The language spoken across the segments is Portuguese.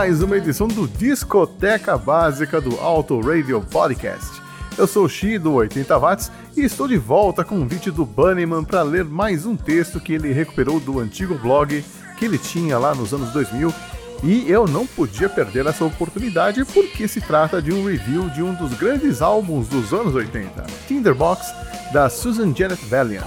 mais uma edição do Discoteca Básica do Auto Radio Podcast. Eu sou o Xi do 80 Watts e estou de volta com um vídeo do Bunnyman para ler mais um texto que ele recuperou do antigo blog que ele tinha lá nos anos 2000 e eu não podia perder essa oportunidade porque se trata de um review de um dos grandes álbuns dos anos 80, Tinderbox, da Susan Janet Valiant.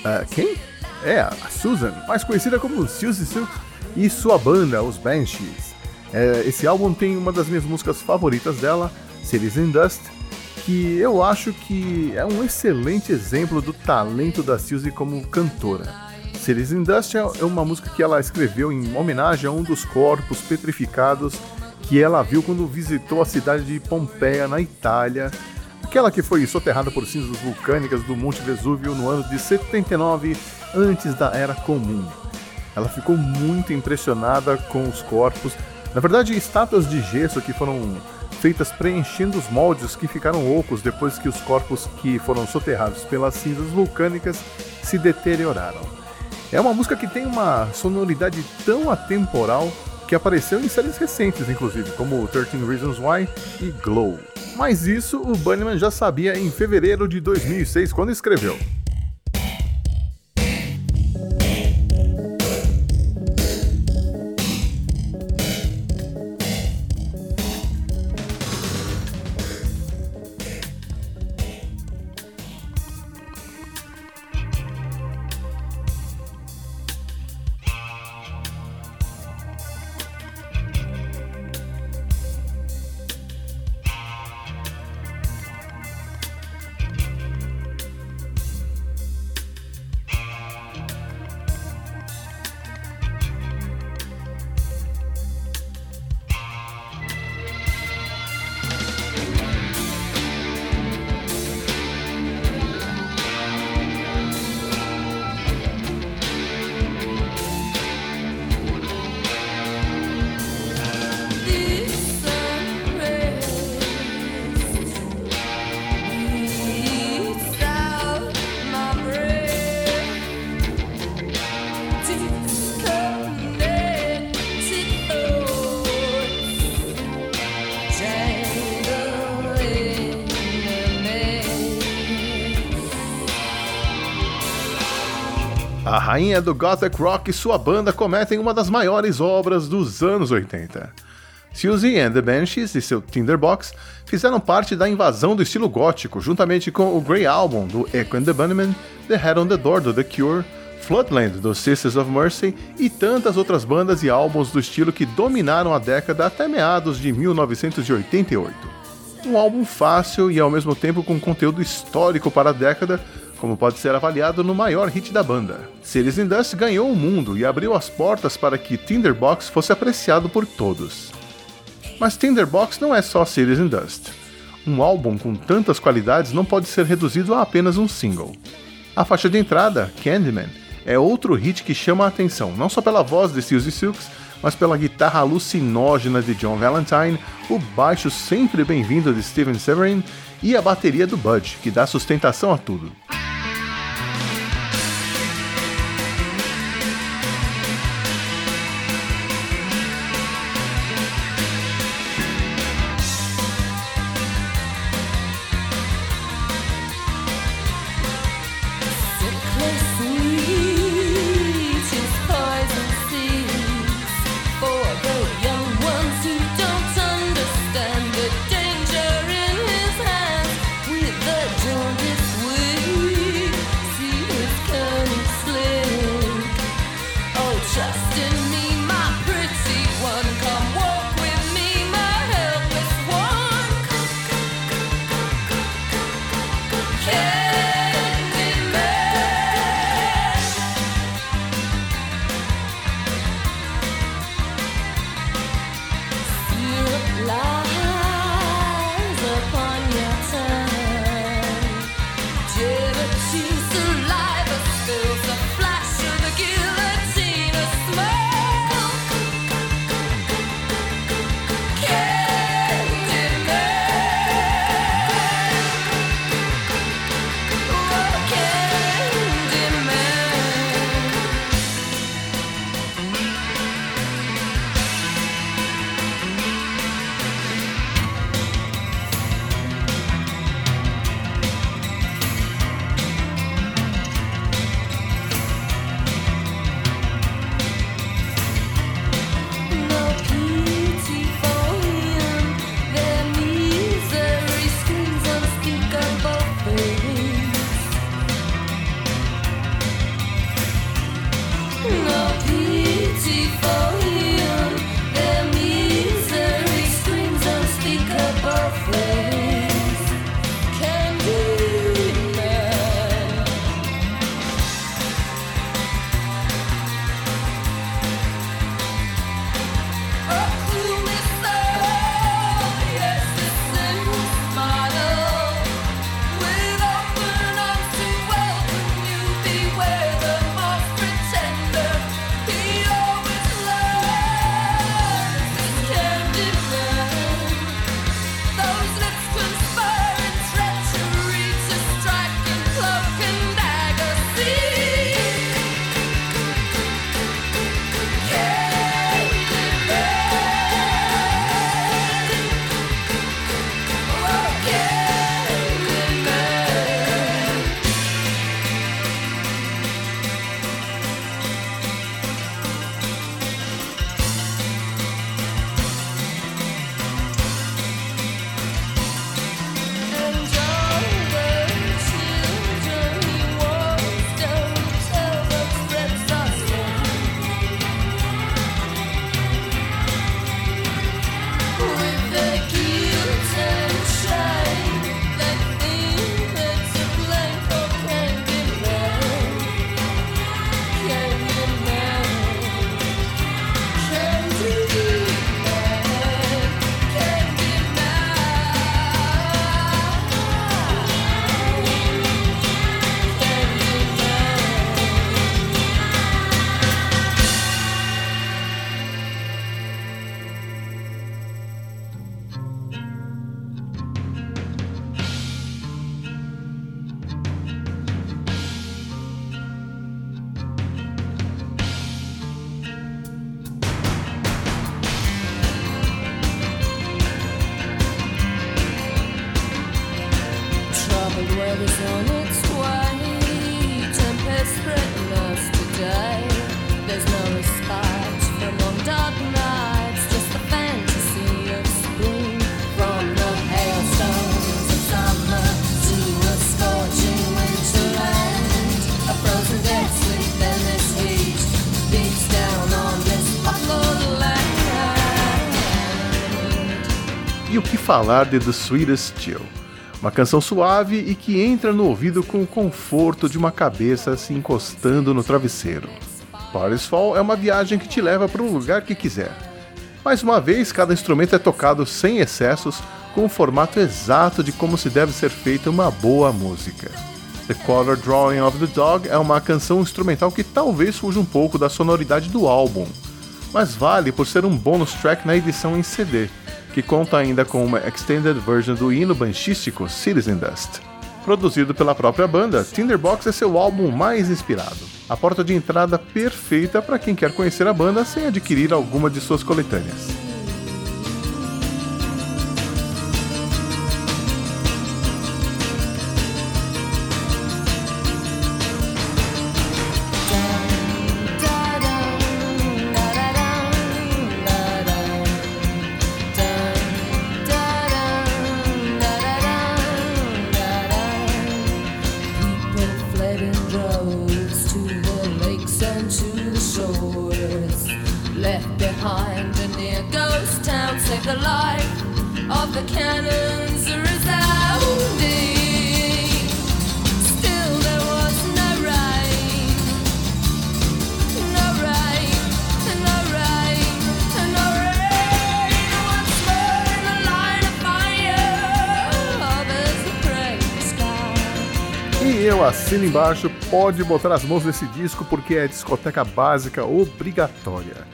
Uh, quem? É, a Susan, mais conhecida como Suzy Silk e sua banda, os Banshees. É, esse álbum tem uma das minhas músicas favoritas dela, Cities in Dust, que eu acho que é um excelente exemplo do talento da Suzy como cantora. Cities in Dust é uma música que ela escreveu em homenagem a um dos corpos petrificados que ela viu quando visitou a cidade de Pompeia, na Itália, aquela que foi soterrada por cinzas vulcânicas do Monte Vesúvio no ano de 79 antes da Era Comum. Ela ficou muito impressionada com os corpos, na verdade, estátuas de gesso que foram feitas preenchendo os moldes que ficaram ocos depois que os corpos que foram soterrados pelas cinzas vulcânicas se deterioraram. É uma música que tem uma sonoridade tão atemporal que apareceu em séries recentes, inclusive, como 13 Reasons Why e Glow. Mas isso o Bunnyman já sabia em fevereiro de 2006 quando escreveu. A rainha do Gothic Rock e sua banda cometem uma das maiores obras dos anos 80. Suzy and the Banshees e seu Tinderbox fizeram parte da invasão do estilo gótico, juntamente com o Grey Album do Echo and the Bunnymen, The Head on the Door do The Cure, Floodland do Sisters of Mercy e tantas outras bandas e álbuns do estilo que dominaram a década até meados de 1988. Um álbum fácil e ao mesmo tempo com conteúdo histórico para a década, como pode ser avaliado no maior hit da banda. Cities in Dust ganhou o mundo e abriu as portas para que Tinderbox fosse apreciado por todos. Mas Tinderbox não é só Cities in Dust. Um álbum com tantas qualidades não pode ser reduzido a apenas um single. A faixa de entrada, Candyman, é outro hit que chama a atenção, não só pela voz de Suzy Silks, mas pela guitarra alucinógena de John Valentine, o baixo sempre bem-vindo de Steven Severin e a bateria do Budge, que dá sustentação a tudo. Falar de The Sweetest Chill? Uma canção suave e que entra no ouvido com o conforto de uma cabeça se encostando no travesseiro. Paris Fall é uma viagem que te leva para um lugar que quiser. Mais uma vez, cada instrumento é tocado sem excessos, com o formato exato de como se deve ser feita uma boa música. The Color Drawing of the Dog é uma canção instrumental que talvez fuja um pouco da sonoridade do álbum, mas vale por ser um bônus track na edição em CD, que conta ainda com uma extended version do hino banchístico Citizen Dust. Produzido pela própria banda, Tinderbox é seu álbum mais inspirado, a porta de entrada perfeita para quem quer conhecer a banda sem adquirir alguma de suas coletâneas. Eu assino embaixo, pode botar as mãos nesse disco porque é discoteca básica obrigatória.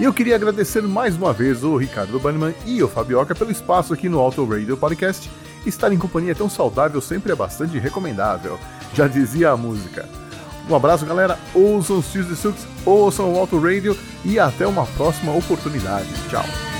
E eu queria agradecer mais uma vez o Ricardo Banniman e o Fabioca pelo espaço aqui no Auto Radio Podcast. Estar em companhia tão saudável sempre é bastante recomendável, já dizia a música. Um abraço, galera. Ouçam os Tios Suits, ouçam o Auto Radio e até uma próxima oportunidade. Tchau.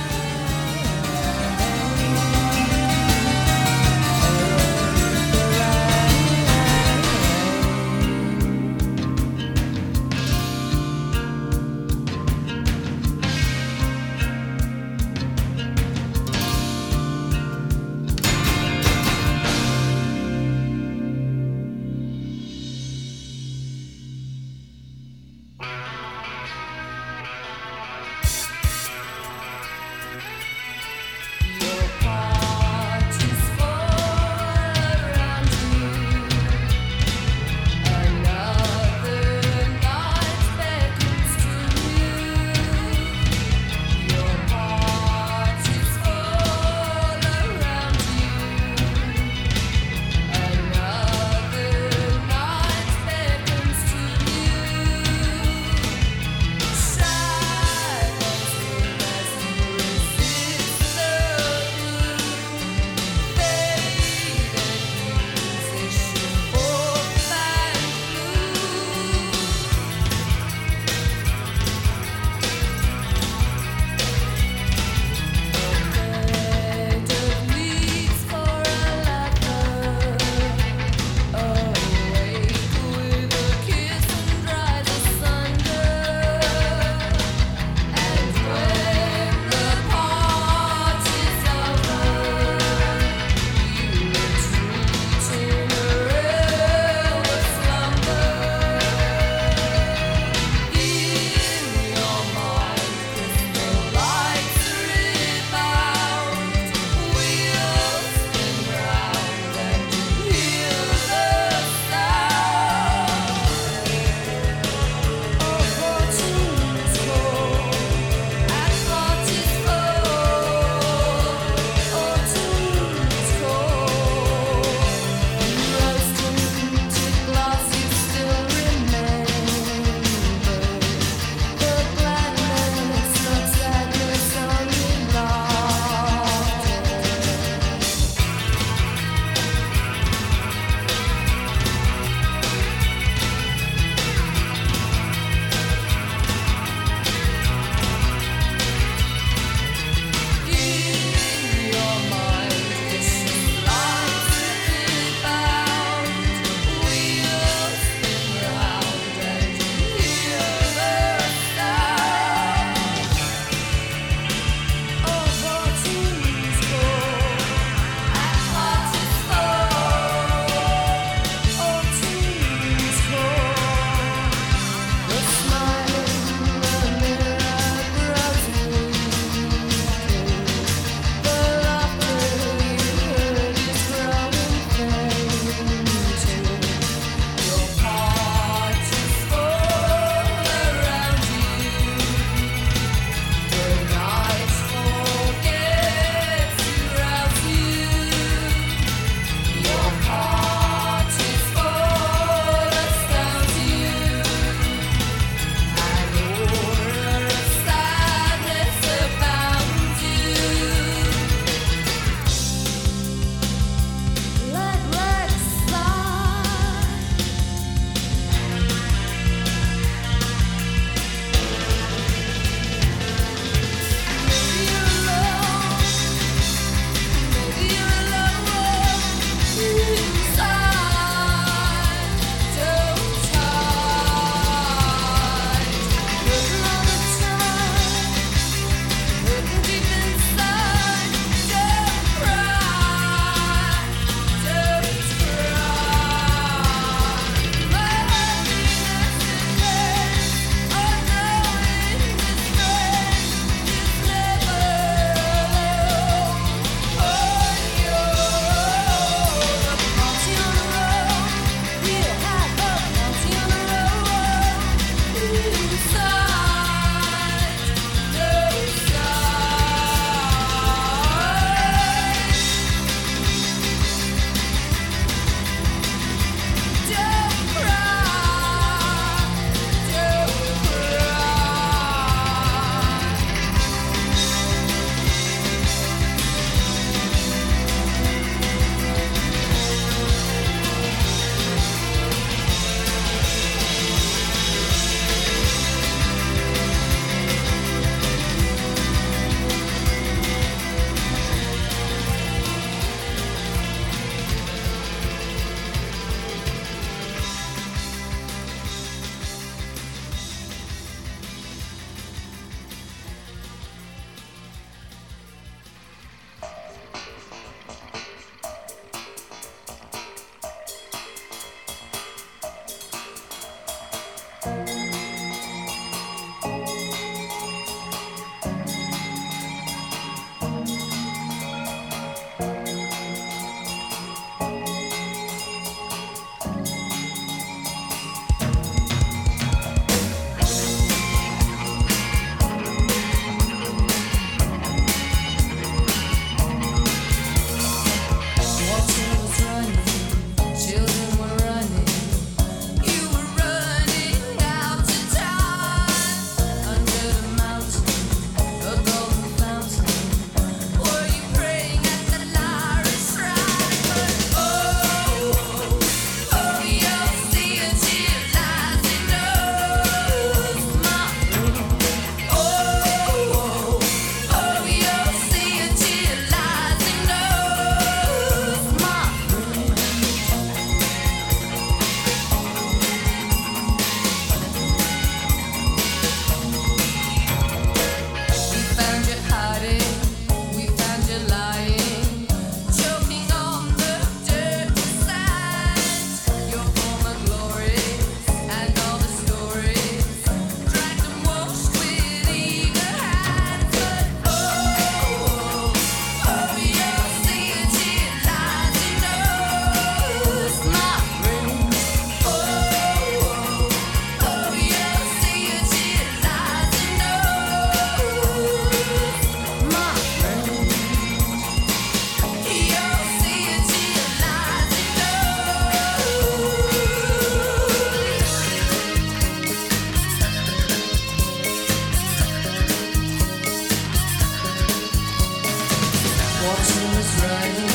fortune's rain.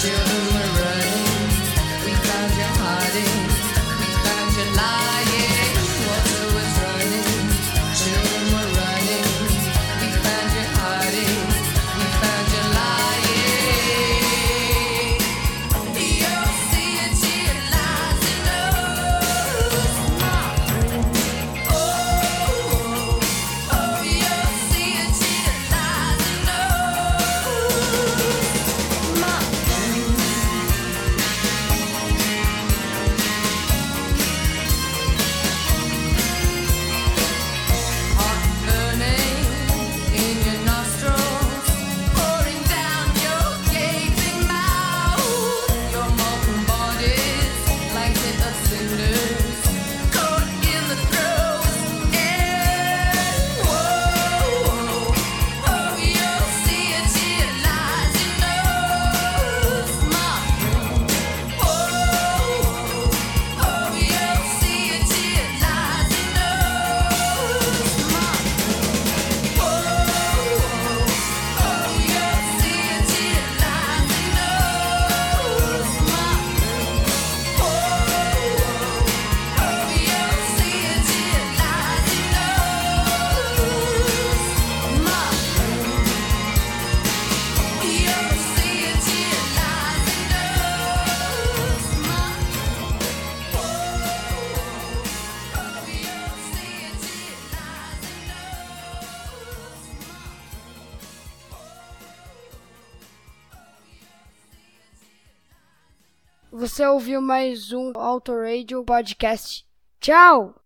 Children ouviu mais um Auto Radio Podcast. Tchau!